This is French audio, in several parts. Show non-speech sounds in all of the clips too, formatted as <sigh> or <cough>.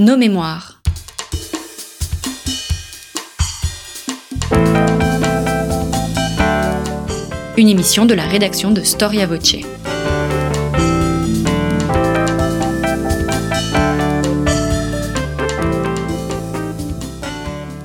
Nos mémoires. Une émission de la rédaction de Storia Voce.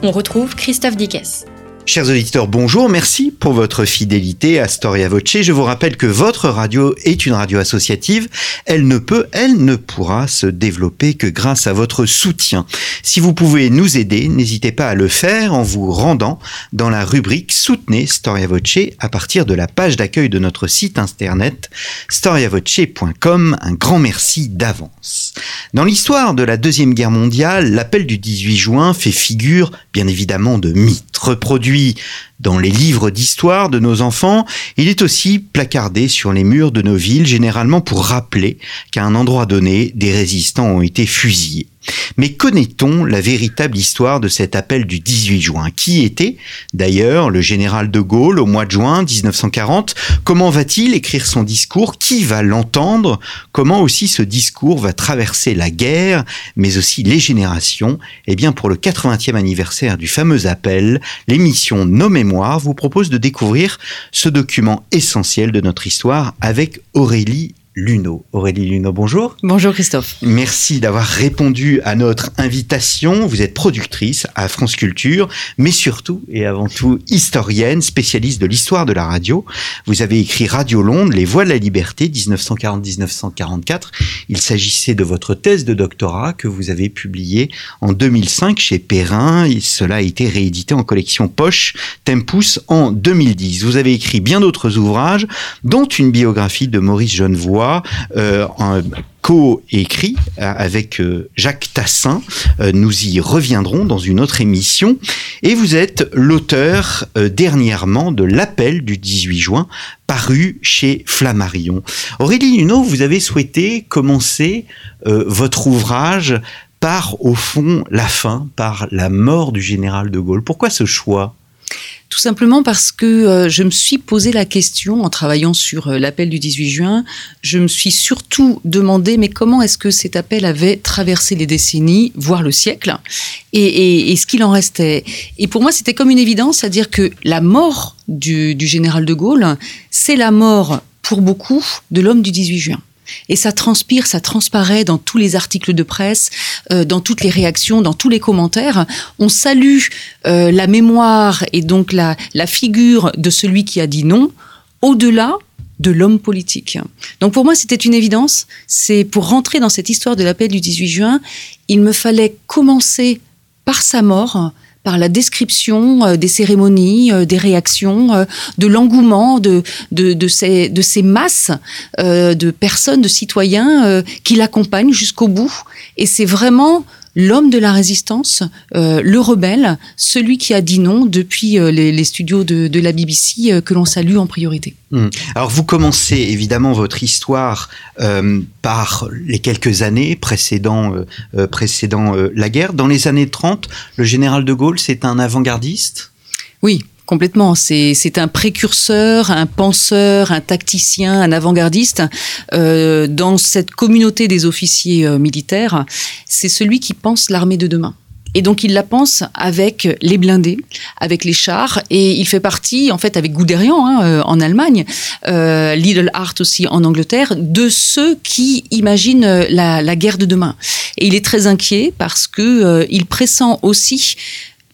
On retrouve Christophe Dickès. Chers auditeurs, bonjour, merci pour votre fidélité à Storia Voce. Je vous rappelle que votre radio est une radio associative. Elle ne peut, elle ne pourra se développer que grâce à votre soutien. Si vous pouvez nous aider, n'hésitez pas à le faire en vous rendant dans la rubrique Soutenez Storia Voce à partir de la page d'accueil de notre site internet storiavoce.com. Un grand merci d'avance. Dans l'histoire de la Deuxième Guerre mondiale, l'appel du 18 juin fait figure, bien évidemment, de mythe. Reproduit puis dans les livres d'histoire de nos enfants, il est aussi placardé sur les murs de nos villes, généralement pour rappeler qu'à un endroit donné, des résistants ont été fusillés. Mais connaît-on la véritable histoire de cet appel du 18 juin? Qui était d'ailleurs le général de Gaulle au mois de juin 1940 Comment va-t-il écrire son discours? Qui va l'entendre? Comment aussi ce discours va traverser la guerre, mais aussi les générations? Eh bien, pour le 80e anniversaire du fameux appel, l'émission Nos Vous propose de découvrir ce document essentiel de notre histoire avec Aurélie Luno. Aurélie Luno, bonjour. Bonjour Christophe. Merci d'avoir répondu à notre invitation. Vous êtes productrice à France Culture, mais surtout et avant tout historienne, spécialiste de l'histoire de la radio. Vous avez écrit Radio Londres, Les Voix de la Liberté, 1940-1944. Il s'agissait de votre thèse de doctorat que vous avez publiée en 2005 chez Perrin. Et cela a été réédité en collection Poche Tempus en 2010. Vous avez écrit bien d'autres ouvrages, dont une biographie de Maurice Genevoix euh, co-écrit euh, avec euh, Jacques Tassin. nous y reviendrons dans une autre émission. Et vous êtes l'auteur dernièrement de L'appel du 18 juin, paru chez Flammarion. Aurélie Luneau, vous avez souhaité commencer votre ouvrage par, au fond, la fin, par la mort du général de Gaulle. Pourquoi ce choix? Tout simplement parce que euh, je me suis posé la question en travaillant sur euh, l'appel du 18 juin. Je me suis surtout demandé mais comment est-ce que cet appel avait traversé les décennies, voire le siècle, et, ce qu'il en restait? Et pour moi, c'était comme une évidence, c'est-à-dire que la mort du général de Gaulle, c'est la mort pour beaucoup de l'homme du 18 juin. Et ça transpire, ça transparaît dans tous les articles de presse, euh, dans toutes les réactions, dans tous les commentaires. On salue euh, la mémoire et donc la, la figure de celui qui a dit non, au-delà de l'homme politique. Donc pour moi, c'était une évidence. C'est pour rentrer dans cette histoire de l'appel du 18 juin, il me fallait commencer par sa mort, par la description euh, des cérémonies, euh, des réactions, euh, de l'engouement de, de, de, ces, de ces masses de personnes, de citoyens qui l'accompagnent jusqu'au bout. Et c'est vraiment l'homme de la résistance, euh, le rebelle, celui qui a dit non depuis euh, les, studios de, la BBC euh, que l'on salue en priorité. Hmm. Alors vous commencez évidemment votre histoire par les quelques années précédant, précédant la guerre. Dans les années 30, le général de Gaulle, c'est un avant-gardiste? Oui, Complètement. C'est un précurseur, un penseur, un tacticien, un avant-gardiste. Euh, dans cette communauté des officiers euh, militaires, c'est celui qui pense l'armée de demain. Et donc il la pense avec les blindés, avec les chars, et il fait partie, en fait, avec Guderian hein, euh, en Allemagne, euh, Lidl Art aussi en Angleterre, de ceux qui imaginent la, la, guerre de demain. Et il est très inquiet parce que euh, il pressent aussi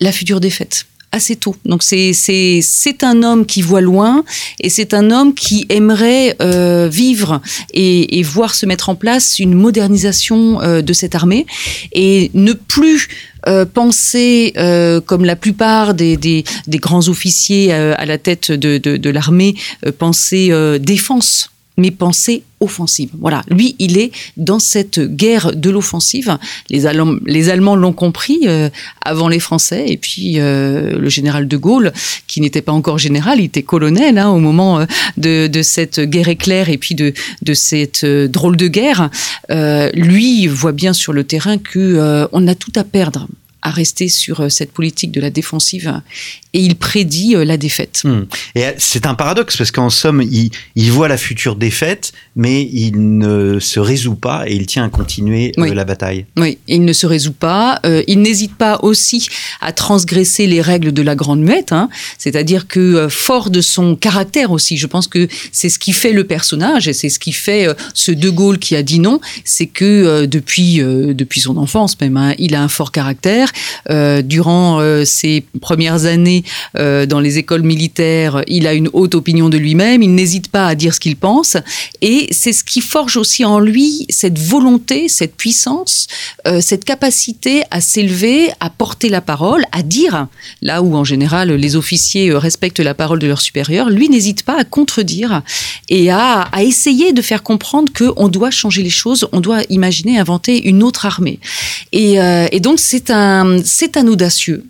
la future défaite assez tôt. Donc c'est un homme qui voit loin et c'est un homme qui aimerait euh, vivre et, voir se mettre en place une modernisation euh, de cette armée et ne plus euh, penser, comme la plupart des, des, grands officiers à la tête de, de, de l'armée, penser défense mais pensée offensive. Voilà, lui, il est dans cette guerre de l'offensive. Les Allemands, l'ont compris euh, avant les Français, et puis euh, le général de Gaulle, qui n'était pas encore général, il était colonel hein, au moment euh, de, de, cette guerre éclair et puis de, de cette drôle de guerre. lui voit bien sur le terrain que on a tout à perdre à rester sur euh, cette politique de la défensive et il prédit la défaite. Hmm. Et c'est un paradoxe parce qu'en somme, il, il, voit la future défaite, mais il ne se résout pas et il tient à continuer la bataille. Oui, il ne se résout pas. il n'hésite pas aussi à transgresser les règles de la grande muette, hein. c'est-à-dire que fort de son caractère aussi, je pense que c'est ce qui fait le personnage et c'est ce qui fait ce De Gaulle qui a dit non, c'est que depuis depuis son enfance même, hein, il a un fort caractère. Euh, durant euh, ses premières années euh, dans les écoles militaires, il a une haute opinion de lui-même. Il n'hésite pas à dire ce qu'il pense, et c'est ce qui forge aussi en lui cette volonté, cette puissance, cette capacité à s'élever, à porter la parole, à dire là où en général les officiers respectent la parole de leurs supérieurs. Lui n'hésite pas à contredire et à, essayer de faire comprendre qu'on doit changer les choses, on doit imaginer, inventer une autre armée. Euh, et donc c'est un, c'est un audacieux.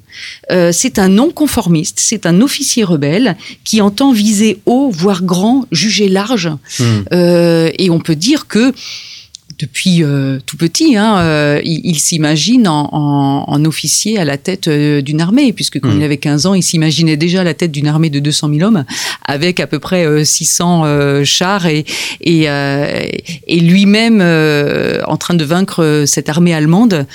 Euh, c'est un non-conformiste, c'est un officier rebelle qui entend viser haut, voire grand, juger large. Hmm. Euh, et on peut dire que depuis euh, tout petit, hein, euh, il, s'imagine en, officier à la tête euh, d'une armée, puisque quand hmm. il avait 15 ans, il s'imaginait déjà à la tête d'une armée de 200 000 hommes, avec à peu près 600 chars, et, et, et lui-même en train de vaincre cette armée allemande.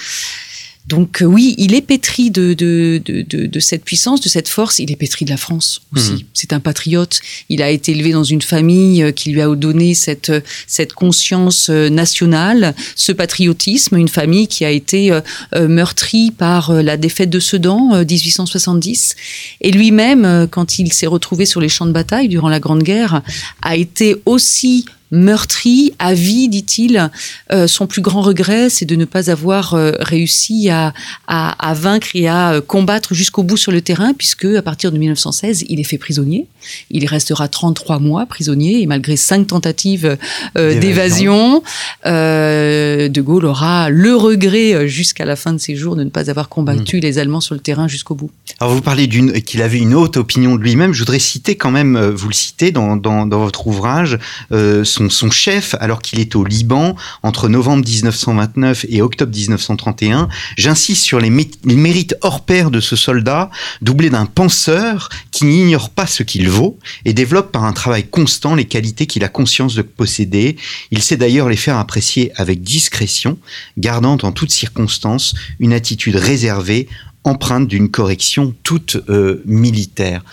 Donc euh, oui, il est pétri de, de, de, de, cette puissance, de cette force. Il est pétri de la France aussi. Mhm. C'est un patriote. Il a été élevé dans une famille euh, qui lui a donné cette, cette conscience euh, nationale, ce patriotisme. Une famille qui a été meurtrie par la défaite de Sedan, 1870. Et lui-même, quand il s'est retrouvé sur les champs de bataille durant la Grande Guerre, a été aussi meurtri, à vie, dit-il. Euh, son plus grand regret, c'est de ne pas avoir euh, réussi à, à, vaincre et à euh, combattre jusqu'au bout sur le terrain, puisque à partir de 1916, il est fait prisonnier. Il restera 33 mois prisonnier, et malgré cinq tentatives d'évasion, De Gaulle aura le regret jusqu'à la fin de ses jours de ne pas avoir combattu mmh. les Allemands sur le terrain jusqu'au bout. Alors vous parlez d'une qu'il avait une haute opinion de lui-même. Je voudrais citer quand même, vous le citez dans, dans, dans votre ouvrage, son, chef alors qu'il est au Liban entre novembre 1929 et octobre 1931. J'insiste sur les, mérites hors pair de ce soldat, doublé d'un penseur qui n'ignore pas ce qu'il vaut et développe par un travail constant les qualités qu'il a conscience de posséder. Il sait d'ailleurs les faire apprécier avec discrétion, gardant en toutes circonstances une attitude réservée empreinte d'une correction toute euh, militaire.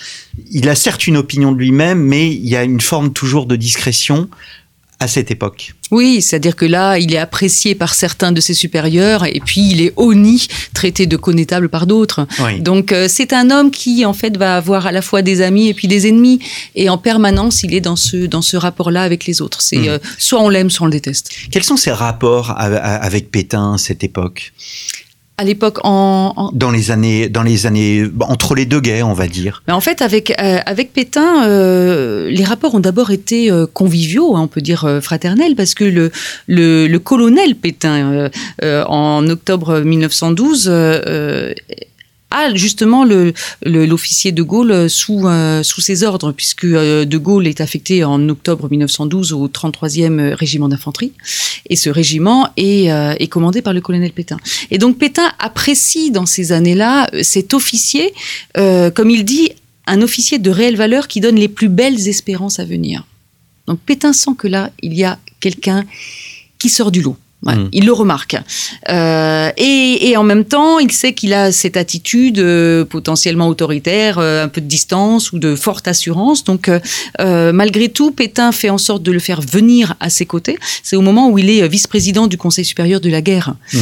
Il a certes une opinion de lui-même, mais il y a une forme toujours de discrétion à cette époque. Oui, c'est-à-dire que là, il est apprécié par certains de ses supérieurs et puis il est honni, traité de connétable par d'autres. Donc euh, c'est un homme qui en fait va avoir à la fois des amis et puis des ennemis et en permanence il est dans ce dans ce rapport-là avec les autres. C'est hmm. euh, soit on l'aime, soit on le déteste. Quels sont ses rapports avec Pétain à cette époque? À l'époque en, dans les années dans les années entre les deux guerres on va dire. Mais en fait avec euh, avec Pétain euh, les rapports ont d'abord été euh, conviviaux hein, on peut dire fraternels parce que le le, le colonel Pétain en octobre 1912 a justement l'officier de Gaulle sous, euh, sous ses ordres, puisque euh, de Gaulle est affecté en octobre 1912 au 33e régiment d'infanterie, et ce régiment est, euh, est, commandé par le colonel Pétain. Et donc Pétain apprécie dans ces années-là cet officier, comme il dit, un officier de réelle valeur qui donne les plus belles espérances à venir. Donc Pétain sent que là, il y a quelqu'un qui sort du lot. Mm. Il le remarque. Euh, et, en même temps, il sait qu'il a cette attitude euh, potentiellement autoritaire, euh, un peu de distance ou de forte assurance. Donc, malgré tout, Pétain fait en sorte de le faire venir à ses côtés. C'est au moment où il est vice-président du Conseil supérieur de la guerre mm.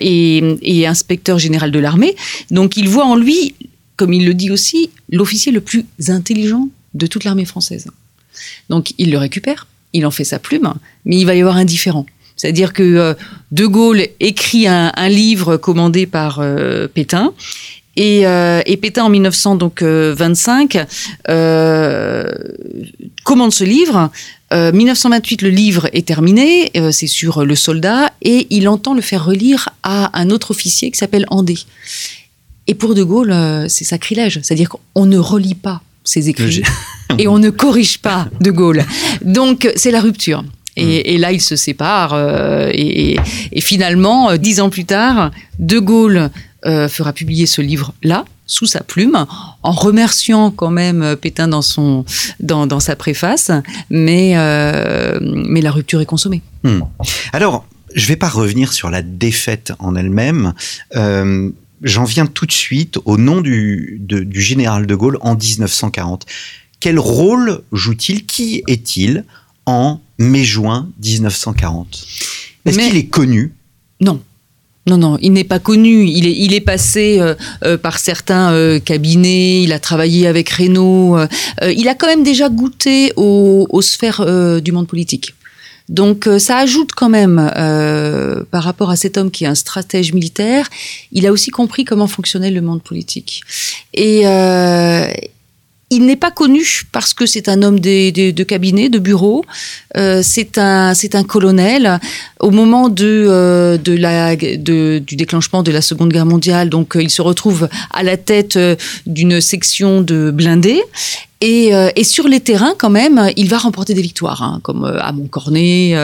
et, et inspecteur général de l'armée. Donc, il voit en lui, comme il le dit aussi, l'officier le plus intelligent de toute l'armée française. Donc, il le récupère, il en fait sa plume, mais il va y avoir un différent. C'est-à-dire que euh, De Gaulle écrit un, livre commandé par euh, Pétain. Euh, et, Pétain en 1925 commande ce livre. 1928, le livre est terminé, c'est sur le soldat, et il entend le faire relire à un autre officier qui s'appelle Andé. Et pour De Gaulle, c'est sacrilège, c'est-à-dire qu'on ne relit pas ses écrits et on ne corrige pas De Gaulle. Donc c'est la rupture. Et, là, ils se séparent. et, finalement, dix ans plus tard, De Gaulle fera publier ce livre-là, sous sa plume, en remerciant quand même Pétain dans, son, dans, sa préface, mais, mais la rupture est consommée. Hmm. Alors, je ne vais pas revenir sur la défaite en elle-même. Euh, j'en viens tout de suite au nom du, du général de Gaulle en 1940. Quel rôle joue-t-il? Qui est-il? En mai-juin 1940 Est-ce qu'il est connu? Non. Non, non, il n'est pas connu. Il est, il est passé euh, euh, par certains cabinets. Il a travaillé avec Reynaud. il a quand même déjà goûté aux sphères du monde politique. Donc euh, ça ajoute quand même, euh, par rapport à cet homme qui est un stratège militaire, il a aussi compris comment fonctionnait le monde politique. Et euh, il n'est pas connu parce que c'est un homme de cabinet, de bureau. c'est un, c'est un colonel. Au moment de, de la, du déclenchement de la Seconde Guerre mondiale, donc il se retrouve à la tête d'une section de blindés. Euh, et, sur les terrains, quand même, il va remporter des victoires, hein, comme euh, à Montcornet,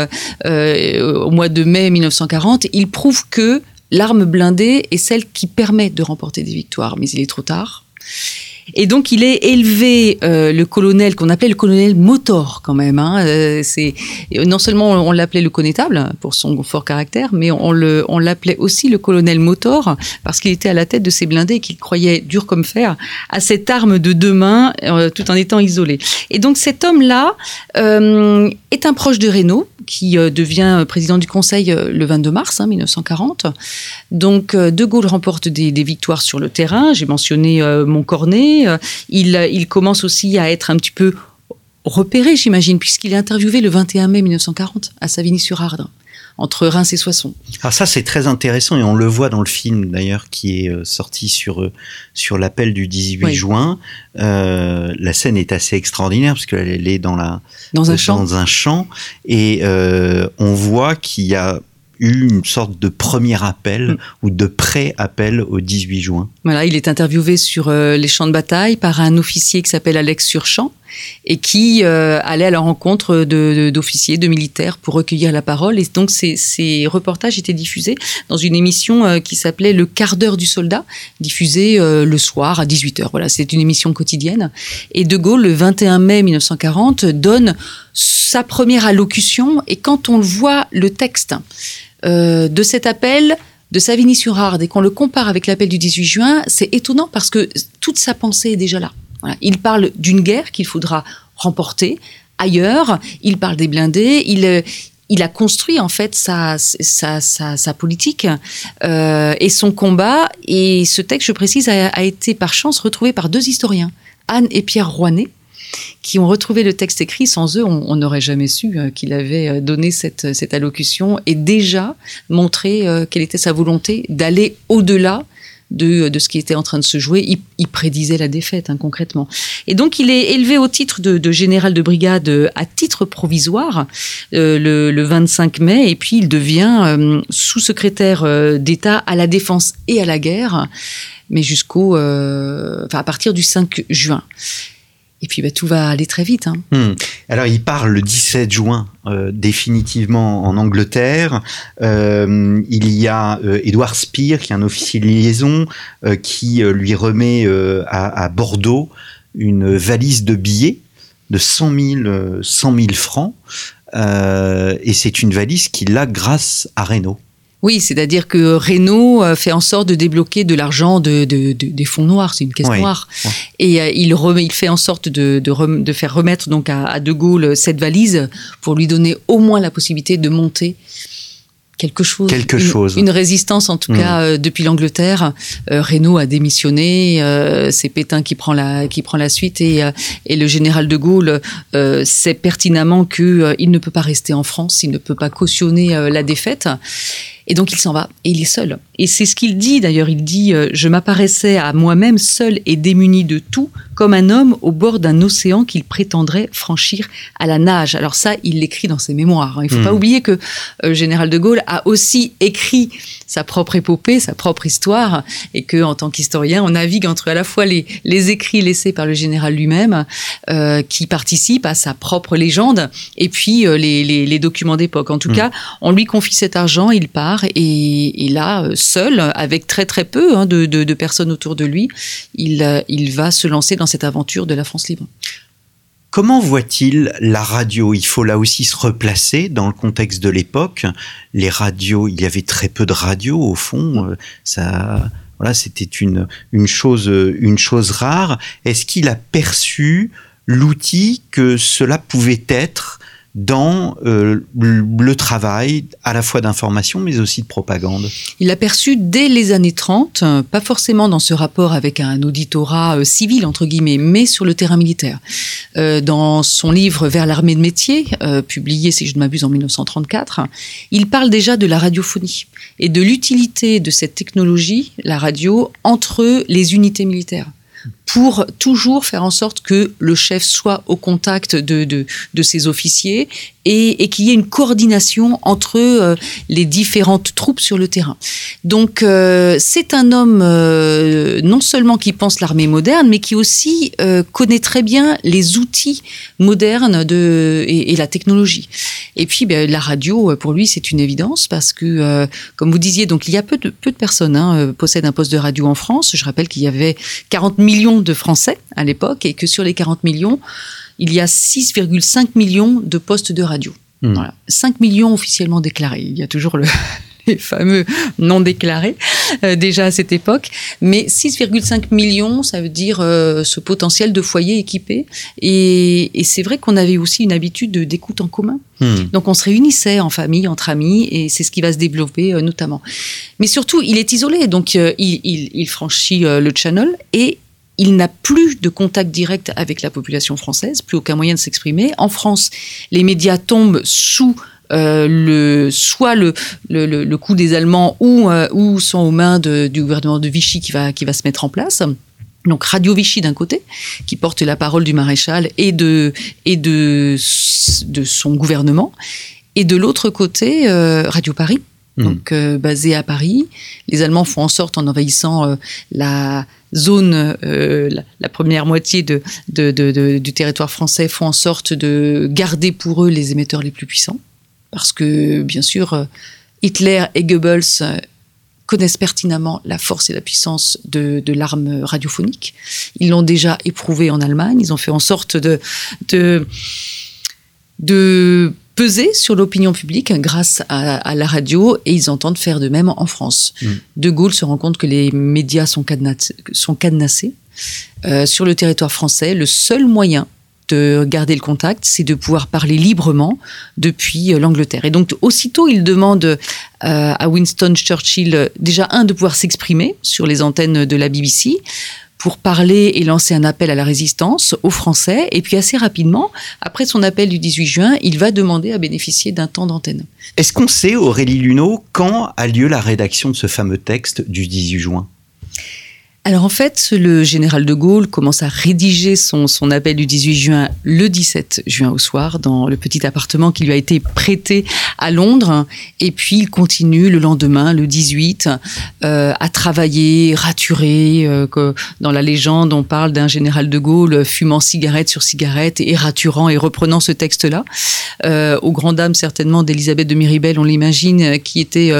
euh, au mois de mai 1940. Il prouve que l'arme blindée est celle qui permet de remporter des victoires, mais il est trop tard. Et donc il est élevé, euh, le colonel qu'on appelait le colonel motor quand même. Hein, euh, non seulement on l'appelait le connétable pour son fort caractère, mais on l'appelait aussi le colonel motor parce qu'il était à la tête de ces blindés et qu'il croyait dur comme fer à cette arme de deux mains euh, tout en étant isolé. Et donc cet homme-là est un proche de Renault qui devient président du Conseil le 22 mars 1940. Hein, donc De Gaulle remporte des victoires sur le terrain. J'ai mentionné Montcornet. Euh, il, commence aussi à être un petit peu repéré, j'imagine, puisqu'il est interviewé le 21 mai 1940 à Savigny-sur-Ardre entre Reims et Soissons. Alors ça c'est très intéressant et on le voit dans le film d'ailleurs qui est euh, sorti sur euh, sur l'appel du 18 juin. la scène est assez extraordinaire parce qu'elle est dans la dans un champ dans un champ et on voit qu'il y a eu une sorte de premier appel mm. ou de pré-appel au 18 juin. Voilà, il est interviewé sur euh, les champs de bataille par un officier qui s'appelle Alex Surchamp et qui euh, allait à la rencontre d'officiers, de, militaires pour recueillir la parole. Et donc ces, ces reportages étaient diffusés dans une émission euh, qui s'appelait Le quart d'heure du soldat, diffusée le soir à 18h. Voilà, c'est une émission quotidienne. Et De Gaulle, le 21 mai 1940, donne sa première allocution et quand on voit le texte euh, de cet appel de Savigny-sur-Arde et qu'on le compare avec l'appel du 18 juin, c'est étonnant parce que toute sa pensée est déjà là. Il parle d'une guerre qu'il faudra remporter ailleurs, il parle des blindés, il, euh, il a construit en fait sa, sa, politique euh, et son combat. Et ce texte, je précise, a, a, été par chance retrouvé par deux historiens, Anne et Pierre Rouanet, qui ont retrouvé le texte écrit. Sans eux, on n'aurait jamais su euh, qu'il avait euh, donné cette, cette, allocution et déjà montré euh, quelle était sa volonté d'aller au-delà de, ce qui était en train de se jouer. Il, prédisait la défaite, hein, concrètement. Et donc, il est élevé au titre de, général de brigade à titre provisoire le, le, 25 mai, et puis il devient sous-secrétaire d'État à la défense et à la guerre, mais jusqu'au, enfin, à partir du 5 juin. Et puis bah, tout va aller très vite. Hein. Hmm. Alors il part le 17 juin euh, définitivement en Angleterre. Euh, il y a euh, Edouard Spear, qui est un officier de liaison, qui lui remet à, à, Bordeaux une valise de billets de 100 000, 100 000 francs. et c'est une valise qu'il a grâce à Renault. Oui, c'est-à-dire que Renault euh, fait en sorte de débloquer de l'argent de, des fonds noirs, c'est une caisse noire, et euh, il, remet, il fait en sorte de, de, faire remettre donc à, De Gaulle cette valise pour lui donner au moins la possibilité de monter quelque chose. Quelque une, chose. Une résistance, en tout hmm. cas, euh, depuis l'Angleterre. Renault a démissionné. c'est Pétain qui prend la qui prend la suite et, et le général de Gaulle sait pertinemment que il ne peut pas rester en France. Il ne peut pas cautionner la défaite. Et donc il s'en va et il est seul. Et c'est ce qu'il dit d'ailleurs. Il dit euh, Je m'apparaissais à moi-même seul et démuni de tout, comme un homme au bord d'un océan qu'il prétendrait franchir à la nage. Alors ça, il l'écrit dans ses mémoires. Hein. Il ne faut pas oublier que euh, général de Gaulle a aussi écrit sa propre épopée, sa propre histoire, et que en tant qu'historien, on navigue entre à la fois les, les écrits laissés par le général lui-même, euh, qui participe à sa propre légende, et puis euh, les, les, les, documents d'époque. En tout cas, on lui confie cet argent, il part, et, là, seul, avec très très peu hein, de, personnes autour de lui, il, il va se lancer dans cette aventure de la France libre. Comment voit-il la radio? Il faut là aussi se replacer dans le contexte de l'époque. Les radios, il y avait très peu de radios au fond. Ça, voilà, c'était une chose, une chose rare. Est-ce qu'il a perçu l'outil que cela pouvait être dans euh, le travail à la fois d'information mais aussi de propagande Il l'a perçu dès les années 30, pas forcément dans ce rapport avec un auditorat euh, civil, entre guillemets, mais sur le terrain militaire. Euh, dans son livre Vers l'armée de métier, euh, publié, si je ne m'abuse, en 1934, il parle déjà de la radiophonie et de l'utilité de cette technologie, la radio, entre les unités militaires pour toujours faire en sorte que le chef soit au contact de, ses officiers et, qu'il y ait une coordination entre euh, les différentes troupes sur le terrain. Donc euh, c'est un homme euh, non seulement qui pense l'armée moderne, mais qui aussi connaît très bien les outils modernes de, et, la technologie. Et puis ben, la radio, pour lui, c'est une évidence parce que, comme vous disiez, donc il y a peu de, peu de personnes hein, possèdent un poste de radio en France. Je rappelle qu'il y avait 40 millions de Français à l'époque et que sur les 40 millions, il y a 6,5 millions de postes de radio. Mmh. Voilà. 5 millions officiellement déclarés. Il y a toujours le, <laughs> les fameux non déclarés euh, déjà à cette époque. Mais 6,5 millions, ça veut dire euh, ce potentiel de foyers équipés. Et, et c'est vrai qu'on avait aussi une habitude d'écoute en commun. Mmh. Donc on se réunissait en famille, entre amis, et c'est ce qui va se développer euh, notamment. Mais surtout, il est isolé, donc il, il, il, franchit le channel et il n'a plus de contact direct avec la population française, plus aucun moyen de s'exprimer. En France, les médias tombent sous euh, le, soit le, le, le, coup des Allemands ou, euh, ou sont aux mains du gouvernement de Vichy qui va, qui va se mettre en place. Donc Radio Vichy d'un côté, qui porte la parole du maréchal et de, et de, de son gouvernement, et de l'autre côté, euh, Radio Paris, donc euh, à Paris. Les Allemands font en sorte, en envahissant euh, la zone, euh, la, la, première moitié de, de, de, du territoire français, font en sorte de garder pour eux les émetteurs les plus puissants. Parce que, bien sûr, Hitler et Goebbels connaissent pertinemment la force et la puissance de, de l'arme radiophonique. Ils l'ont déjà éprouvé en Allemagne. Ils ont fait en sorte de, de, de peser sur l'opinion publique grâce à, à, la radio et ils entendent faire de même en France. Mmh. De Gaulle se rend compte que les médias sont, cadenassés, sont cadenassés. Euh, sur le territoire français. Le seul moyen de garder le contact, c'est de pouvoir parler librement depuis euh, l'Angleterre. Et donc, aussitôt, il demande euh, à Winston Churchill, déjà, un, de pouvoir s'exprimer sur les antennes de la BBC, pour parler et lancer un appel à la résistance aux Français. Et puis assez rapidement, après son appel du 18 juin, il va demander à bénéficier d'un temps d'antenne. Est-ce qu'on sait, Aurélie Luneau, quand a lieu la rédaction de ce fameux texte du 18 juin? Alors en fait, le général de Gaulle commence à rédiger son, son, appel du 18 juin le 17 juin au soir dans le petit appartement qui lui a été prêté à Londres. Et puis il continue le lendemain, le 18, euh, à travailler, raturer. Euh, que dans la légende, on parle d'un général de Gaulle fumant cigarette sur cigarette et raturant et reprenant ce texte-là. Euh, aux grandes dames certainement d'Elisabeth de Miribel, on l'imagine, qui était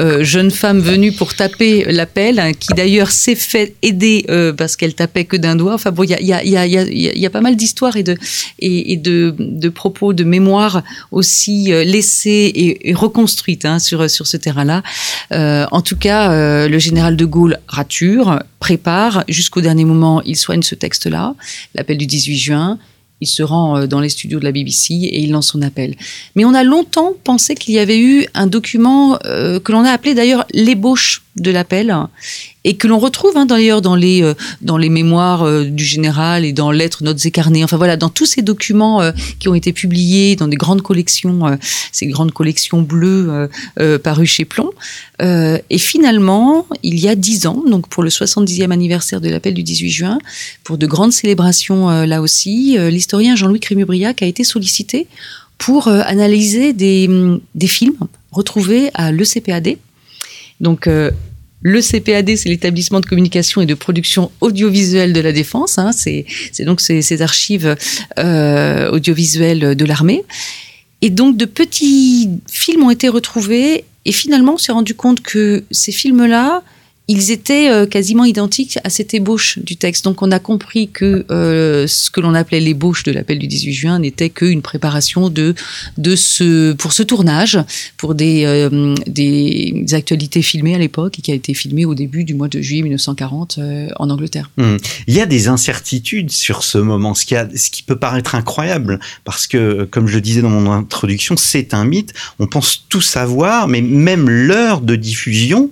euh, jeune femme venue pour taper l'appel, qui d'ailleurs s'est fait aider euh, parce qu'elle tapait que d'un doigt. Enfin bon, il y a, pas mal d'histoires et, de, propos, de mémoires aussi euh, laissées et, reconstruites hein, sur, ce terrain-là. Euh, en tout cas, euh, le général de Gaulle rature, prépare, jusqu'au dernier moment, il soigne ce texte-là, l'appel du 18 juin. Il se rend dans les studios de la BBC et il lance son appel. Mais on a longtemps pensé qu'il y avait eu un document que l'on a appelé d'ailleurs l'ébauche de l'appel et que l'on retrouve hein, d'ailleurs dans les euh, dans les mémoires euh, du général et dans lettres, notes et carnets. Enfin voilà, dans tous ces documents euh, qui ont été publiés dans des grandes collections, ces grandes collections bleues parues chez Plomb. et finalement, il y a dix ans, donc pour le 70e anniversaire de l'appel du 18 juin, pour de grandes célébrations là aussi, l'historien Jean-Louis Crémubriac a été sollicité pour analyser des, des films retrouvés à l'ECPAD. Donc, le CPAD, c'est l'établissement de communication et de production audiovisuelle de la défense. Hein, c'est donc ces, archives euh, audiovisuelles de l'armée. Et donc de petits films ont été retrouvés. Et finalement, on s'est rendu compte que ces films-là, ils étaient euh, quasiment identiques à cette ébauche du texte. Donc on a compris que euh, ce que l'on appelait l'ébauche de l'appel du 18 juin n'était qu'une préparation de, de ce, pour ce tournage, pour des, euh, des actualités filmées à l'époque et qui a été filmé au début du mois de juillet 1940 en Angleterre. Mmh. Il y a des incertitudes sur ce moment, ce qui, a, ce qui peut paraître incroyable, parce que, comme je le disais dans mon introduction, c'est un mythe. On pense tout savoir, mais même l'heure de diffusion,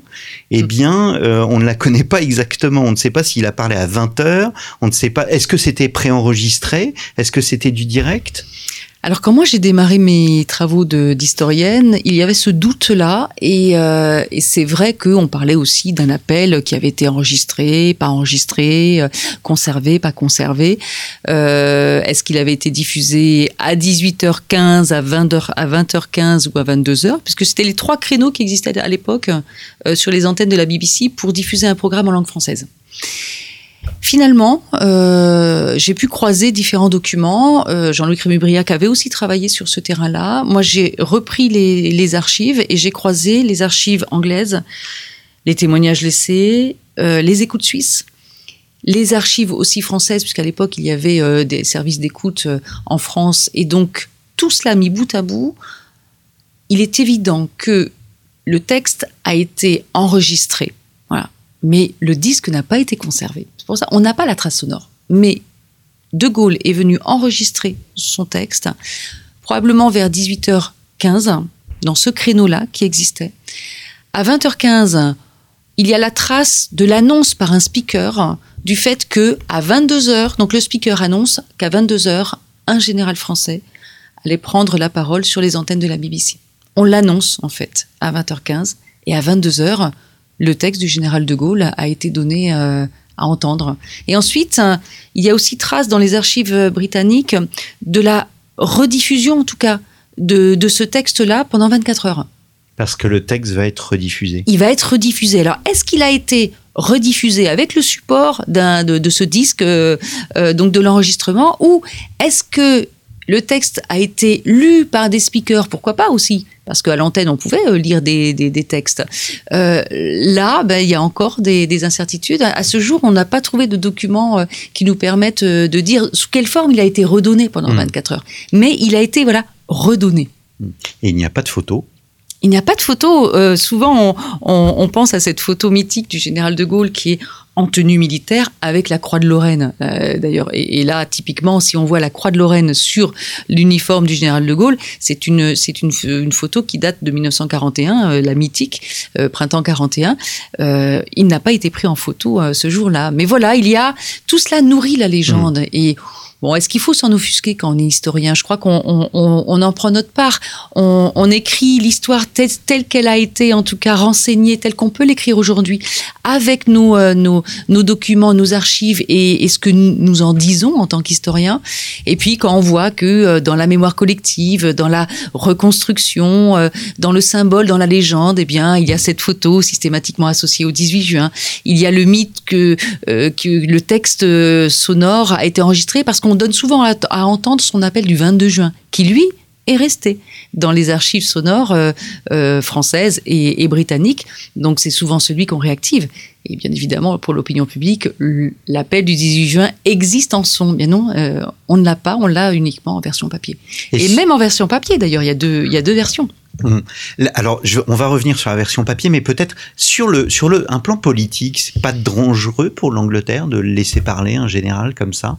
eh mmh. bien, euh, on ne la connaît pas exactement. On ne sait pas s'il a parlé à 20 heures. On ne sait pas. Est-ce que c'était préenregistré? Est-ce que c'était du direct? Alors quand moi j'ai démarré mes travaux d'historienne, il y avait ce doute-là et, euh, et c'est vrai qu'on parlait aussi d'un appel qui avait été enregistré, pas enregistré, euh, conservé, pas conservé. Euh, Est-ce qu'il avait été diffusé à 18h15, à 20h, à 20h15 ou à 22h Puisque c'était les trois créneaux qui existaient à l'époque euh, sur les antennes de la BBC pour diffuser un programme en langue française. Finalement, euh, j'ai pu croiser différents documents. Euh, Jean-Louis Crémubriac avait aussi travaillé sur ce terrain-là. Moi, j'ai repris les, archives et j'ai croisé les archives anglaises, les témoignages laissés, euh, les écoutes suisses, les archives aussi françaises, puisqu'à l'époque, il y avait des services d'écoute en France. Et donc, tout cela mis bout à bout, il est évident que le texte a été enregistré. Mais le disque n'a pas été conservé. C'est pour ça on n'a pas la trace sonore. Mais De Gaulle est venu enregistrer son texte probablement vers 18h15 dans ce créneau-là qui existait. À 20h15, il y a la trace de l'annonce par un speaker du fait que à 22h, donc le speaker annonce qu'à 22h, un général français allait prendre la parole sur les antennes de la BBC. On l'annonce en fait à 20h15 et à 22h, le texte du général de Gaulle a été donné euh, à entendre. Et ensuite, euh, il y a aussi trace dans les archives britanniques de la rediffusion, en tout cas, de, de ce texte-là pendant 24 heures. Parce que le texte va être rediffusé. Il va être rediffusé. Alors, est-ce qu'il a été rediffusé avec le support de, de, ce disque, euh, euh, donc de l'enregistrement, ou est-ce que le texte a été lu par des speakers, pourquoi pas aussi parce qu'à l'antenne, on pouvait euh, lire des, des, textes. Euh, là, ben, il y a encore des, des, incertitudes. À ce jour, on n'a pas trouvé de documents euh, qui nous permettent de dire sous quelle forme il a été redonné pendant 24 hmm. heures. Mais il a été voilà redonné. Et il n'y a pas de photo il n'y a pas de photo. Euh, souvent, on, pense à cette photo mythique du général de Gaulle qui est en tenue militaire avec la croix de Lorraine, euh, d'ailleurs. Et, là, typiquement, si on voit la croix de Lorraine sur l'uniforme du général de Gaulle, c'est une, c'est une, une, photo qui date de 1941, euh, la mythique, printemps 41. il n'a pas été pris en photo ce jour-là. Mais voilà, il y a tout cela nourrit la légende. Mmh. Et Bon, est-ce qu'il faut s'en offusquer quand on est historien? Je crois qu'on on, en prend notre part. On, écrit l'histoire telle, qu'elle a été, en tout cas renseignée, telle qu'on peut l'écrire aujourd'hui, avec nos, euh, nos, documents, nos archives et, ce que nous en disons en tant qu'historiens. Et puis quand on voit que euh, dans la mémoire collective, dans la reconstruction, euh, dans le symbole, dans la légende, eh bien, il y a cette photo systématiquement associée au 18 juin. Il y a le mythe que, que le texte sonore a été enregistré parce qu'on on donne souvent à, entendre son appel du 22 juin, qui lui est resté dans les archives sonores euh, euh, françaises et, britanniques. Donc c'est souvent celui qu'on réactive. Et bien évidemment, pour l'opinion publique, l'appel du 18 juin existe en son. Bien non, euh, on ne l'a pas, on l'a uniquement en version papier. Et, même en version papier, d'ailleurs, il y a deux, il y a deux versions. Hum. Alors, on va revenir sur la version papier, mais peut-être sur le sur le un plan politique, c'est pas dangereux pour l'Angleterre de laisser parler un général comme ça?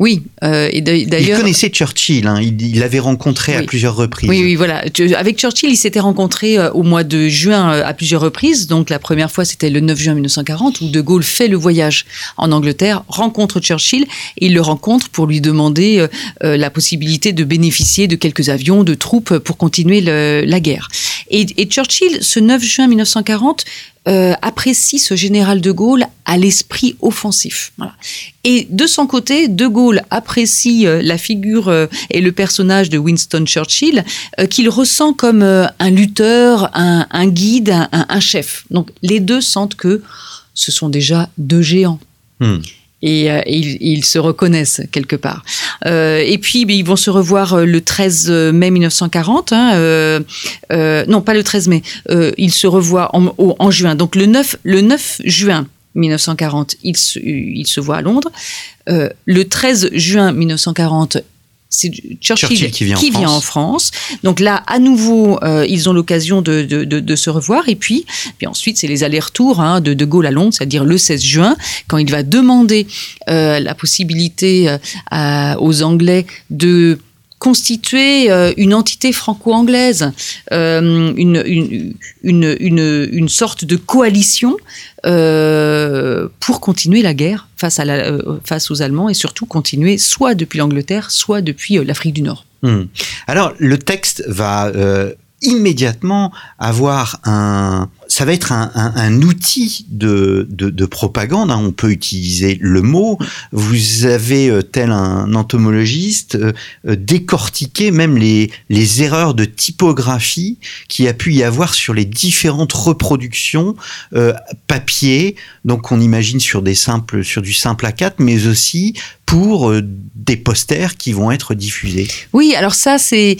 Oui, euh, et d'ailleurs. Il connaissait Churchill, hein, il l'avait rencontré à plusieurs reprises. Oui, oui, voilà. Avec Churchill, il s'était rencontré euh, au mois de juin euh, à plusieurs reprises. Donc la première fois, c'était le 9 juin 1940, où De Gaulle fait le voyage en Angleterre, rencontre Churchill, et il le rencontre pour lui demander la possibilité de bénéficier de quelques avions, de troupes pour continuer la guerre. Et, et Churchill, ce 9 juin 1940, euh, apprécie ce général de Gaulle à l'esprit offensif. Et de son côté, de Gaulle apprécie euh, la figure euh, et le personnage de Winston Churchill, qu'il ressent comme un lutteur, un, guide, un, un, chef. Donc les deux sentent que ce sont déjà deux géants. Hmm et, euh, ils, se reconnaissent quelque part. Euh, et puis ils vont se revoir euh, le 13 mai 1940. Hein, non, pas le 13 mai. ils se revoient en, juin. Donc le 9, le 9 juin 1940, ils se, ils se voient à Londres. le 13 juin 1940, c'est Churchill, qui, vient, en, France. Donc là, à nouveau, euh, ils ont l'occasion de, se revoir. Et puis, puis ensuite, c'est les allers-retours hein, de De Gaulle à Londres, c'est-à-dire le 16 juin, quand il va demander euh, la possibilité euh, aux Anglais de constituer une entité franco-anglaise, une, une, sorte de coalition euh, pour continuer la guerre face, à euh, face aux Allemands et surtout continuer soit depuis l'Angleterre, soit depuis euh, l'Afrique du Nord. Hmm. Alors, le texte va immédiatement avoir un, ça va être un, outil de, de, de, propagande. Hein. On peut utiliser le mot. Vous avez, euh, tel un entomologiste, euh, euh, décortiqué même les, erreurs de typographie qui a pu y avoir sur les différentes reproductions papier. Donc, on imagine sur des simples, sur du simple A4, mais aussi pour des posters qui vont être diffusés. Oui, alors ça, c'est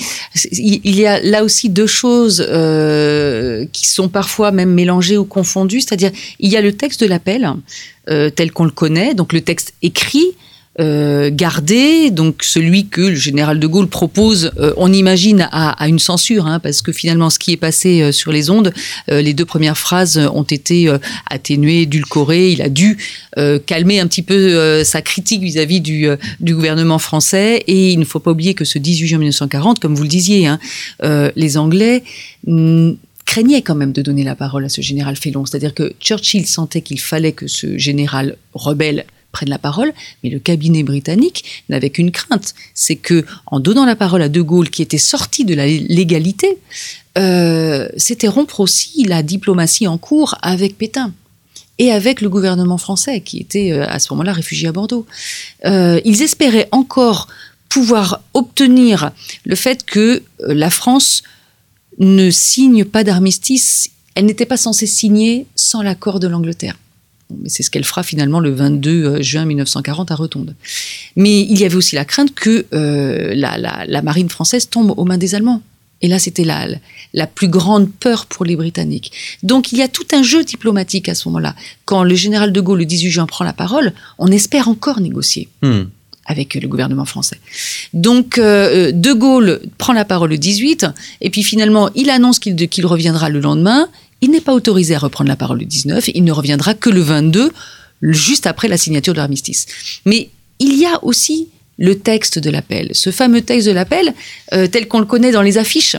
il y a là aussi deux choses euh, qui sont parfois même mélangées ou confondues. C'est-à-dire, il y a le texte de l'appel euh, tel qu'on le connaît, donc le texte écrit euh, gardé, donc celui que le général de Gaulle propose, euh, on imagine à, une censure, hein, parce que finalement ce qui est passé euh, sur les ondes, les deux premières phrases ont été atténuées, édulcorées, il a dû calmer un petit peu sa critique vis-à-vis du, du, gouvernement français, et il ne faut pas oublier que ce 18 juin 1940, comme vous le disiez, hein, les Anglais craignaient quand même de donner la parole à ce général félon. C'est-à-dire que Churchill sentait qu'il fallait que ce général rebelle prenne la parole, mais le cabinet britannique n'avait qu'une crainte, c'est que en donnant la parole à De Gaulle, qui était sorti de la légalité, euh, c'était rompre aussi la diplomatie en cours avec Pétain et avec le gouvernement français, qui était euh, à ce moment-là réfugié à Bordeaux. Euh, ils espéraient encore pouvoir obtenir le fait que la France ne signe pas d'armistice. Elle n'était pas censée signer sans l'accord de l'Angleterre mais c'est ce qu'elle fera finalement le 22 euh, juin 1940 à Rotonde. Mais il y avait aussi la crainte que euh, la, marine française tombe aux mains des Allemands. Et là, c'était la, la plus grande peur pour les Britanniques. Donc, il y a tout un jeu diplomatique à ce moment-là. Quand le général de Gaulle, le 18 juin, prend la parole, on espère encore négocier. Hmm. avec le gouvernement français. Donc, euh, De Gaulle prend la parole le 18, et puis finalement, il annonce qu'il reviendra le lendemain, il n'est pas autorisé à reprendre la parole le 19, il ne reviendra que le 22, juste après la signature de l'armistice. Mais il y a aussi le texte de l'appel, ce fameux texte de l'appel euh, tel qu'on le connaît dans les affiches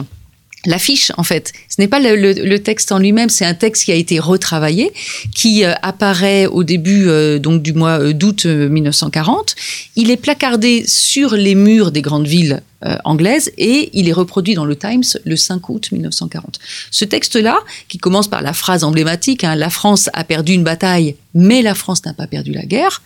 l'affiche en fait. Ce n'est pas le, texte en lui-même, c'est un texte qui a été retravaillé, qui euh, apparaît au début euh, donc du mois euh, d'août 1940. Il est placardé sur les murs des grandes villes anglaises et il est reproduit dans le Times le 5 août 1940. Ce texte-là, qui commence par la phrase emblématique hein, La France a perdu une bataille, mais la France n'a pas perdu la guerre »,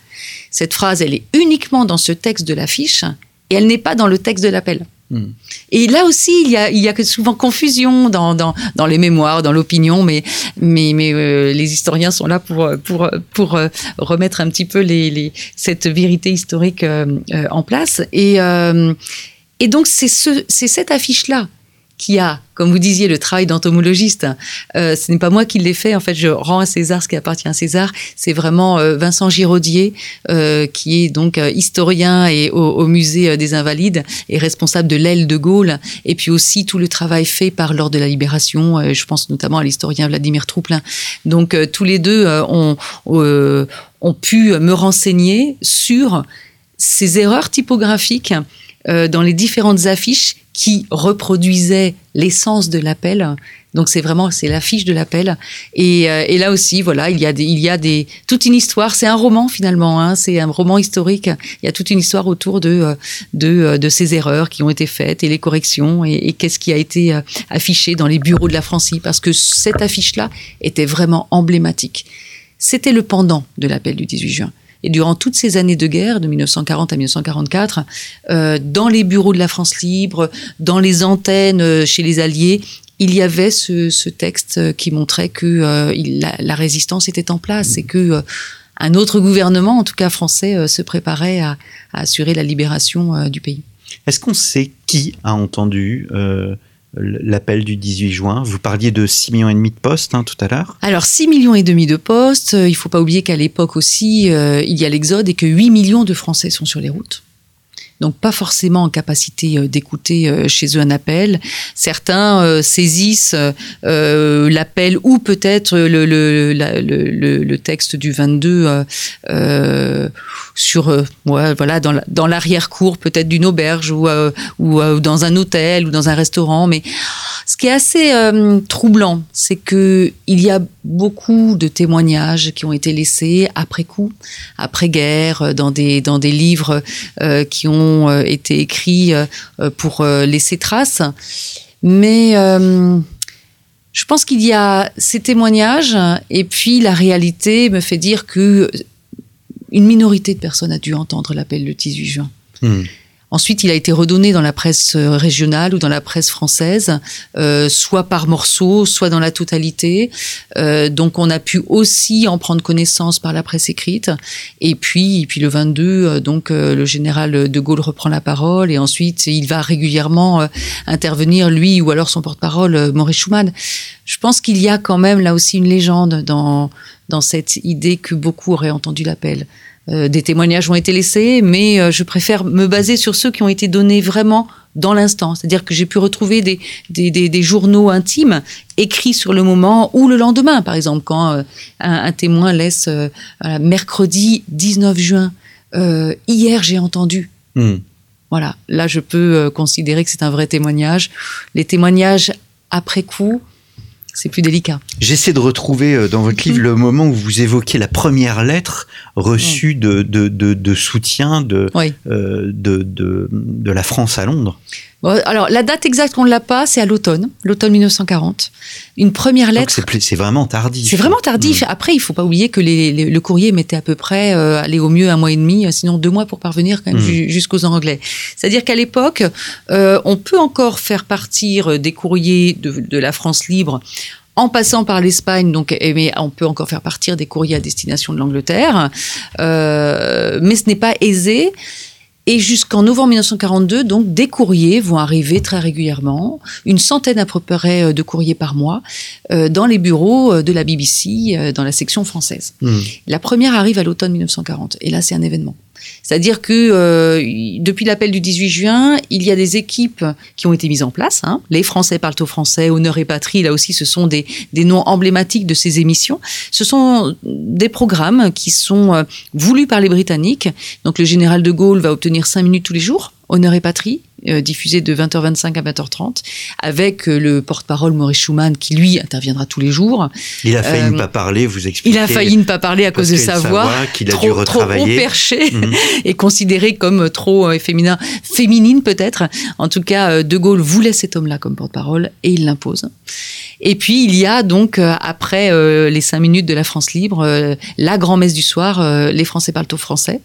cette phrase, elle est uniquement dans ce texte de l'affiche et elle n'est pas dans le texte de l'appel. Hmm. Et là aussi, il y a, il y a souvent confusion dans, dans, dans les mémoires, dans l'opinion, mais, mais, mais euh, les historiens sont là pour, pour, pour euh, remettre un petit peu les, les cette vérité historique euh, en place. Et, et donc, c'est ce, cette affiche-là qui a, comme vous disiez, le travail d'entomologiste. Euh, ce n'est pas moi qui l'ai fait. En fait, je rends à César ce qui appartient à César. C'est vraiment euh, Vincent Giraudier, euh, qui est donc euh, historien et au, au, musée des Invalides et responsable de l'aile de Gaulle. Et puis aussi tout le travail fait par l'ordre de la Libération. je pense notamment à l'historien Vladimir Trouplin. Donc tous les deux ont, ont pu me renseigner sur ces erreurs typographiques euh, dans les différentes affiches qui reproduisaient l'essence de l'appel. Donc c'est vraiment c'est l'affiche de l'appel. Et, euh, et, là aussi voilà il y a des, il y a des toute une histoire. C'est un roman finalement hein, c'est un roman historique. Il y a toute une histoire autour de euh, de, de ces erreurs qui ont été faites et les corrections et, et qu'est-ce qui a été affiché dans les bureaux de la Francie. Parce que cette affiche là était vraiment emblématique. C'était le pendant de l'appel du 18 juin et durant toutes ces années de guerre, de 1940 à 1944, euh, dans les bureaux de la France libre, dans les antennes euh, chez les Alliés, il y avait ce, ce texte qui montrait que euh, la, résistance était en place et que euh, un autre gouvernement, en tout cas français, euh, se préparait à, à, assurer la libération du pays. Est-ce qu'on sait qui a entendu l'appel du 18 juin. Vous parliez de 6 millions et demi de postes hein, tout à l'heure. Alors 6 millions et demi de postes, il faut pas oublier qu'à l'époque aussi, euh, il y a l'exode et que 8 millions de Français sont sur les routes donc pas forcément en capacité euh, d'écouter euh, chez eux un appel. Certains euh, saisissent l'appel ou peut-être le, texte du 22 euh, sur voilà dans l'arrière-cour peut-être d'une auberge ou, ou, dans un hôtel ou dans un restaurant. Mais ce qui est assez troublant, c'est que il y a beaucoup de témoignages qui ont été laissés après coup, après guerre, dans des dans des livres qui ont euh, été écrits euh, pour euh, laisser trace. Mais je pense qu'il y a ces témoignages et puis la réalité me fait dire que une minorité de personnes a dû entendre l'appel le 18 juin. Mmh. Ensuite, il a été redonné dans la presse euh, régionale ou dans la presse française, euh, soit par morceaux, soit dans la totalité. Euh, donc, on a pu aussi en prendre connaissance par la presse écrite. Et puis, et puis le 22, euh, donc euh, le général de Gaulle reprend la parole et ensuite il va régulièrement euh, intervenir lui ou alors son porte-parole Maurice Schumann. Je pense qu'il y a quand même là aussi une légende dans dans cette idée que beaucoup auraient entendu l'appel. Euh, des témoignages ont été laissés, mais euh, je préfère me baser sur ceux qui ont été donnés vraiment dans l'instant. C'est-à-dire que j'ai pu retrouver des, des, des, des, journaux intimes écrits sur le moment ou le lendemain, par exemple, quand euh, un, un, témoin laisse euh, mercredi 19 juin, euh, hier j'ai entendu. Mmh. Voilà, là je peux considérer que c'est un vrai témoignage. Les témoignages après coup, c'est plus délicat. J'essaie de retrouver euh, dans votre livre le moment où vous évoquez la première lettre reçue de, de, de, de, soutien de, oui. euh, de, de, de, la France à Londres. Bon, alors, la date exacte qu'on ne l'a pas, c'est à l'automne, l'automne 1940. Une première lettre. C'est vraiment tardif. C'est vraiment tardif. Mmh. Après, il ne faut pas oublier que les, les, le courrier mettait à peu près, euh, aller au mieux un mois et demi, sinon deux mois pour parvenir quand même mmh. jusqu'aux Anglais. C'est-à-dire qu'à l'époque, euh, on peut encore faire partir des courriers de, de la France libre en passant par l'Espagne, donc, mais on peut encore faire partir des courriers à destination de l'Angleterre, euh, mais ce n'est pas aisé. Et jusqu'en novembre 1942, donc, des courriers vont arriver très régulièrement, une centaine à peu près de courriers par mois, euh, dans les bureaux de la BBC, euh, dans la section française. Mmh. La première arrive à l'automne 1940, et là, c'est un événement. C'est-à-dire que euh, depuis l'appel du 18 juin, il y a des équipes qui ont été mises en place. Hein. Les Français parlent au français, Honneur et Patrie, là aussi, ce sont des, des noms emblématiques de ces émissions. Ce sont des programmes qui sont euh, voulus par les Britanniques. Donc le général de Gaulle va obtenir cinq minutes tous les jours, Honneur et Patrie, euh, diffusé de 20h25 à 20h30, avec euh, le porte-parole Maurice Schumann qui lui interviendra tous les jours. Il a failli euh, ne pas parler, vous expliquez. Il a failli ne pas parler à cause de sa voix, qu'il a trop, dû retravailler. trop perché mmh. <laughs> et considéré comme trop euh, féminin, féminine peut-être. En tout cas, De Gaulle voulait cet homme-là comme porte-parole et il l'impose. Et puis il y a donc après euh, les cinq minutes de la France libre, euh, la grand-messe du soir, euh, les Français parlent au français.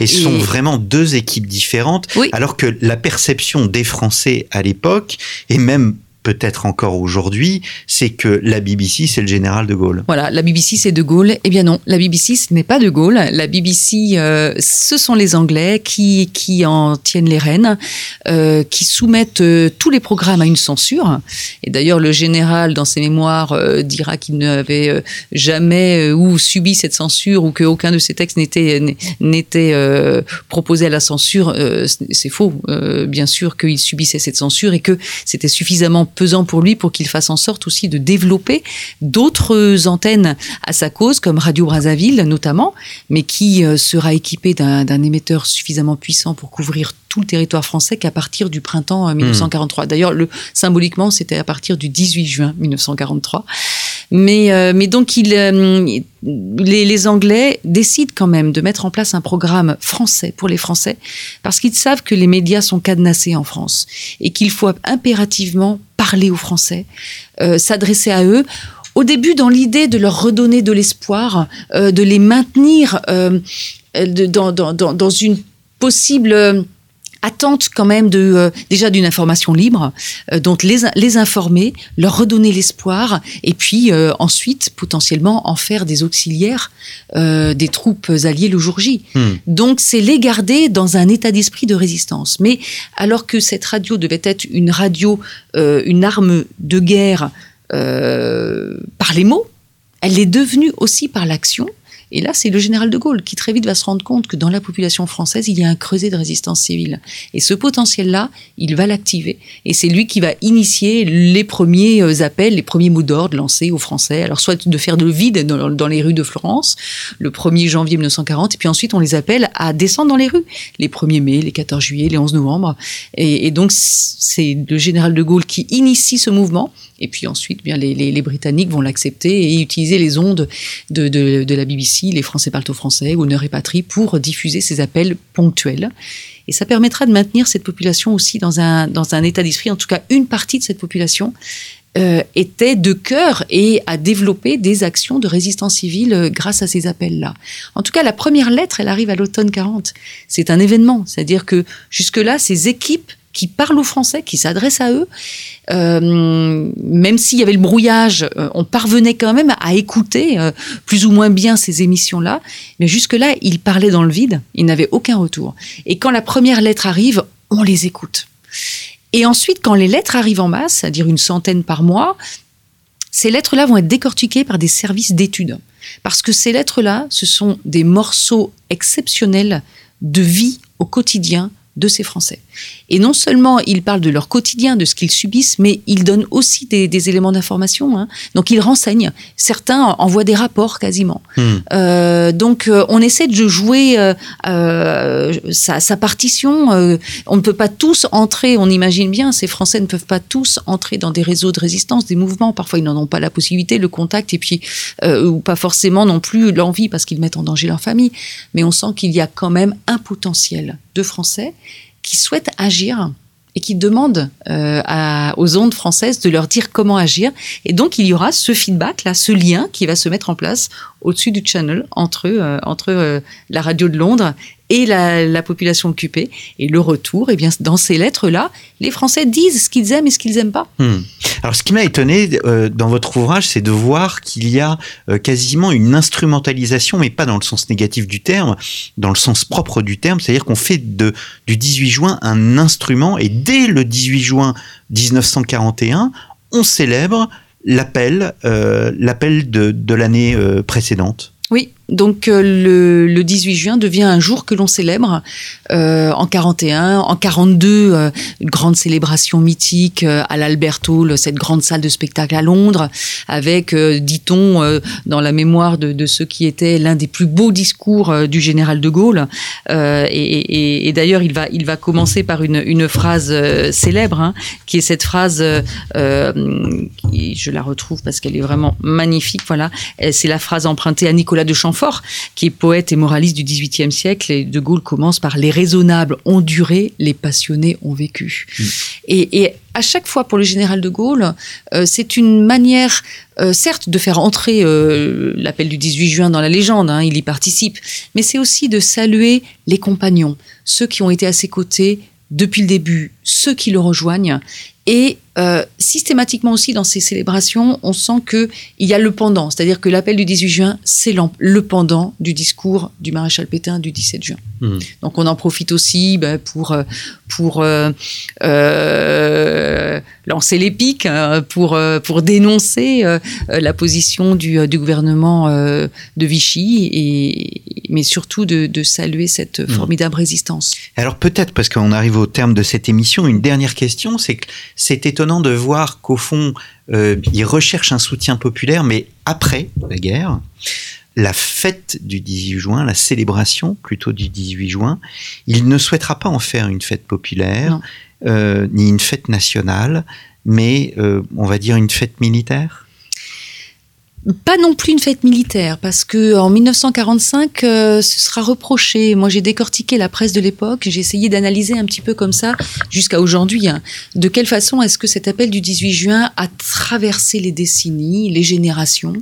Et ce et... sont vraiment deux équipes différentes, oui. alors que la perception des Français à l'époque et même peut-être encore aujourd'hui, c'est que la BBC, c'est le général de Gaulle. Voilà, la BBC, c'est de Gaulle. Eh bien non, la BBC, ce n'est pas de Gaulle. La BBC, euh, ce sont les Anglais qui, en tiennent les rênes, euh, qui soumettent euh, tous les programmes à une censure. Et d'ailleurs, le général, dans ses mémoires, dira qu'il n'avait jamais ou subi cette censure ou qu'aucun de ses textes n'était proposé à la censure. c'est faux. bien sûr qu'il subissait cette censure et que c'était suffisamment pesant pour lui pour qu'il fasse en sorte aussi de développer d'autres antennes à sa cause, comme Radio Brazzaville notamment, mais qui euh, sera équipé d'un émetteur suffisamment puissant pour couvrir tout le territoire français qu'à partir du printemps 1943. Euh, D'ailleurs, le, symboliquement, c'était à partir du 18 juin 1943. Mais, euh, mais donc, il, les, Anglais décident quand même de mettre en place un programme français pour les Français, parce qu'ils savent que les médias sont cadenassés en France et qu'il faut impérativement parler aux Français, euh, s'adresser à eux au début dans l'idée de leur redonner de l'espoir, euh, de les maintenir euh, dans, une possible attente quand même de euh, déjà d'une information libre, euh, donc les, les informer, leur redonner l'espoir, et puis euh, ensuite potentiellement en faire des auxiliaires des troupes alliées le jour J. Hmm. Donc c'est les garder dans un état d'esprit de résistance. Mais alors que cette radio devait être une radio, une arme de guerre par les mots, elle est devenue aussi par l'action et là, c'est le général de Gaulle qui très vite va se rendre compte que dans la population française, il y a un creuset de résistance civile. Et ce potentiel-là, il va l'activer. Et c'est lui qui va initier les premiers euh, appels, les premiers mots d'ordre lancés aux Français. Alors, soit de faire de vide dans, les rues de Florence, le 1er janvier 1940, et puis ensuite, on les appelle à descendre dans les rues, les 1er mai, les 14 juillet, les 11 novembre. Et, et donc, c'est le général de Gaulle qui initie ce mouvement. Et puis ensuite, bien, les, les, les Britanniques vont l'accepter et utiliser les ondes de, de, de, la BBC, les Français parlent au français, Honneur et Patrie, pour diffuser ces appels ponctuels. Et ça permettra de maintenir cette population aussi dans un, dans un état d'esprit, en tout cas une partie de cette population, euh, était de cœur et a développé des actions de résistance civile euh, grâce à ces appels-là. En tout cas, la première lettre, elle arrive à l'automne 40. C'est un événement, c'est-à-dire que jusque-là, ces équipes qui parlent aux Français, qui s'adressent à eux. Euh, même s'il y avait le brouillage, euh, on parvenait quand même à écouter euh, plus ou moins bien ces émissions-là. Mais jusque-là, ils parlaient dans le vide, ils n'avaient aucun retour. Et quand la première lettre arrive, on les écoute. Et ensuite, quand les lettres arrivent en masse, c'est-à-dire une centaine par mois, ces lettres-là vont être décortiquées par des services d'études. Parce que ces lettres-là, ce sont des morceaux exceptionnels de vie au quotidien de ces Français. Et non seulement ils parlent de leur quotidien, de ce qu'ils subissent, mais ils donnent aussi des, éléments d'information. Hein. Donc ils renseignent. Certains envoient des rapports quasiment. Hmm. Euh, donc euh, on essaie de jouer euh, sa, partition. on ne peut pas tous entrer, on imagine bien, ces Français ne peuvent pas tous entrer dans des réseaux de résistance, des mouvements. Parfois ils n'en ont pas la possibilité, le contact, et puis ou pas forcément non plus l'envie parce qu'ils mettent en danger leur famille. Mais on sent qu'il y a quand même un potentiel de Français qui souhaitent agir et qui demandent euh, aux ondes françaises de leur dire comment agir. Et donc, il y aura ce feedback, là, ce lien qui va se mettre en place au-dessus du channel entre, euh, entre euh, la radio de Londres et la, la, population occupée. Et le retour, et eh bien, dans ces lettres-là, les Français disent ce qu'ils aiment et ce qu'ils n'aiment pas. Hmm. Alors, ce qui m'a étonné euh, dans votre ouvrage, c'est de voir qu'il y a euh, quasiment une instrumentalisation, mais pas dans le sens négatif du terme, dans le sens propre du terme, c'est-à-dire qu'on fait de, du 18 juin un instrument, et dès le 18 juin 1941, on célèbre l'appel, euh, l'appel de, de l'année précédente. Oui, donc euh, le, le, 18 juin devient un jour que l'on célèbre euh, en 41, en 42, euh, une grande célébration mythique à l'Albert Hall, cette grande salle de spectacle à Londres, avec, dit-on, dans la mémoire de, de ce qui était l'un des plus beaux discours du général de Gaulle. et, d'ailleurs, il va, il va commencer par une, phrase célèbre, hein, qui est cette phrase, je la retrouve parce qu'elle est vraiment magnifique. Voilà, c'est la phrase empruntée à Nicolas de Chamfort qui est poète et moraliste du XVIIIe siècle. Et De Gaulle commence par les raisonnables ont duré, les passionnés ont vécu. Mm. Et, et, à chaque fois pour le général de Gaulle, euh, c'est une manière, euh, certes, de faire entrer euh, l'appel du 18 juin dans la légende, hein, il y participe, mais c'est aussi de saluer les compagnons, ceux qui ont été à ses côtés depuis le début, ceux qui le rejoignent, et euh, systématiquement aussi dans ces célébrations, on sent que il y a le pendant, c'est-à-dire que l'appel du 18 juin, c'est le pendant du discours du maréchal Pétain du 17 juin. Mmh. Donc on en profite aussi ben, pour euh, pour euh, euh, lancer les pics, hein, pour pour dénoncer euh, la position du, du gouvernement de Vichy, et mais surtout de, de saluer cette mmh. formidable résistance. Alors peut-être parce qu'on arrive au terme de cette émission, une dernière question, c'est que c'est étonnant de voir qu'au fond, euh, il recherche un soutien populaire, mais après la guerre, la fête du 18 juin, la célébration plutôt du 18 juin, il ne souhaitera pas en faire une fête populaire, euh, ni une fête nationale, mais euh, on va dire une fête militaire pas non plus une fête militaire, parce que en 1945, euh, ce sera reproché. Moi, j'ai décortiqué la presse de l'époque, j'ai essayé d'analyser un petit peu comme ça jusqu'à aujourd'hui. Hein. De quelle façon est-ce que cet appel du 18 juin a traversé les décennies, les générations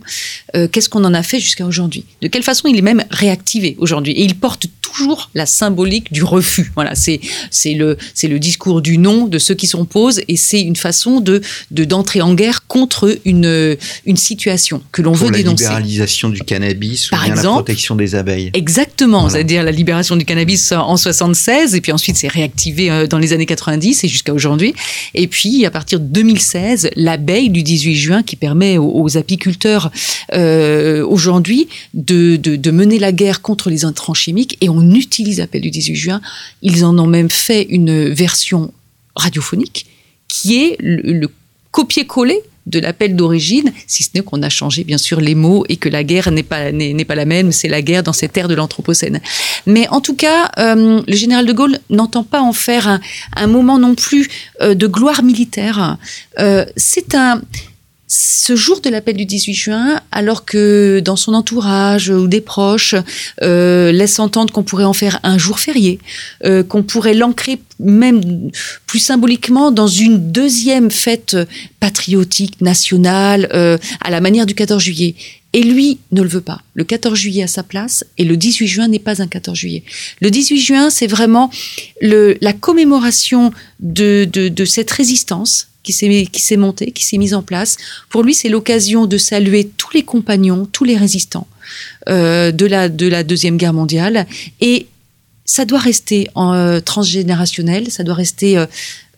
euh, Qu'est-ce qu'on en a fait jusqu'à aujourd'hui? De quelle façon il est même réactivé aujourd'hui? Et il porte toujours la symbolique du refus. Voilà, c'est c'est le c'est le discours du non de ceux qui s'opposent et c'est une façon de de d'entrer en guerre contre une une situation que l'on veut dénoncer. La libéralisation du cannabis Par ou bien exemple, la protection des abeilles. Exactement, c'est-à-dire la libération du cannabis en 76 et puis ensuite c'est réactivé euh, dans les années 90 et jusqu'à aujourd'hui. Et puis à partir de 2016, l'abeille du 18 juin qui permet aux, apiculteurs euh, aujourd'hui de, de, de mener la guerre contre les intrants chimiques et on utilise l'appel du 18 juin. Ils en ont même fait une version radiophonique qui est le, copier-coller de l'appel d'origine, si ce n'est qu'on a changé bien sûr les mots et que la guerre n'est pas n'est pas la même, c'est la guerre dans cette ère de l'anthropocène. Mais en tout cas, euh, le général de Gaulle n'entend pas en faire un, moment non plus euh, de gloire militaire. Euh, c'est un ce jour de l'appel du 18 juin, alors que dans son entourage ou des proches euh, laissent entendre qu'on pourrait en faire un jour férié, euh, qu'on pourrait l'ancrer même plus symboliquement dans une deuxième fête patriotique nationale euh, à la manière du 14 juillet. Et lui ne le veut pas. Le 14 juillet à sa place et le 18 juin n'est pas un 14 juillet. Le 18 juin, c'est vraiment le, la commémoration de, de, de cette résistance qui s'est qui s'est monté, qui s'est mise en place. Pour lui, c'est l'occasion de saluer tous les compagnons, tous les résistants euh, de la de la deuxième guerre mondiale. Et ça doit rester euh, transgénérationnel, ça doit rester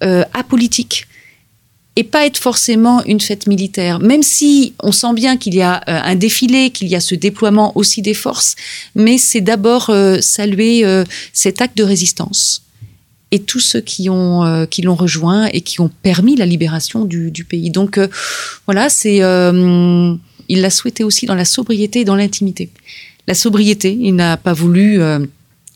euh, apolitique et pas être forcément une fête militaire. Même si on sent bien qu'il y a un défilé, qu'il y a ce déploiement aussi des forces, mais c'est d'abord saluer cet acte de résistance et tous ceux qui ont euh, qui l'ont rejoint et qui ont permis la libération du, du pays. Donc euh, voilà, c'est euh, il l'a souhaité aussi dans la sobriété et dans l'intimité. La sobriété, il n'a pas voulu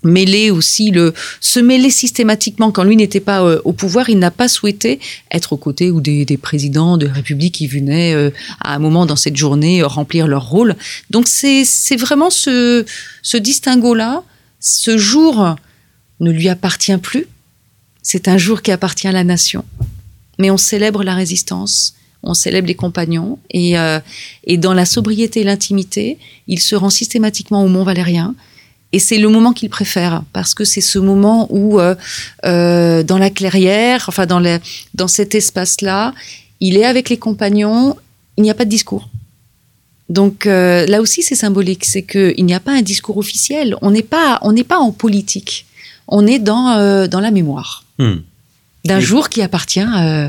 mêler aussi le se mêler systématiquement quand lui n'était pas au pouvoir il n'a pas souhaité être aux côtés ou des, des présidents de République qui venaient à un moment dans cette journée remplir leur rôle donc c'est c'est vraiment ce ce distinguo là ce jour ne lui appartient plus c'est un jour qui appartient à la nation. Mais on célèbre la résistance, on célèbre les compagnons, et, euh, et dans la sobriété et l'intimité, il se rend systématiquement au Mont Valérien. Et c'est le moment qu'il préfère, parce que c'est ce moment où, euh, euh, dans la clairière, enfin dans, dans cet espace-là, il est avec les compagnons, il n'y a pas de discours. Donc là aussi, c'est symbolique, c'est qu'il n'y a pas un discours officiel, on n'est pas, pas en politique, on est dans, dans la mémoire. Hmm. D'un jour qui appartient euh,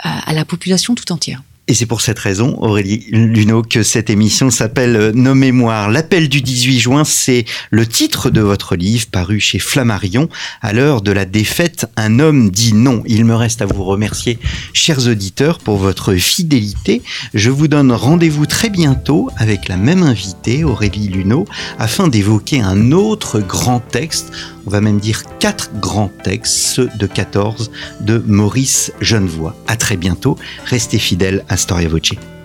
à, à la population tout entière. Et c'est pour cette raison, Aurélie Luneau, que cette émission s'appelle Nos Mémoires. L'appel du 18 juin, c'est le titre de votre livre paru chez Flammarion. À l'heure de la défaite, un homme dit non. Il me reste à vous remercier, chers auditeurs, pour votre fidélité. Je vous donne rendez-vous très bientôt avec la même invitée, Aurélie Luneau, afin d'évoquer un autre grand texte. On va même dire quatre grands textes, ceux de 14 de Maurice Genevoix. À très bientôt. Restez fidèles à Storia Voce.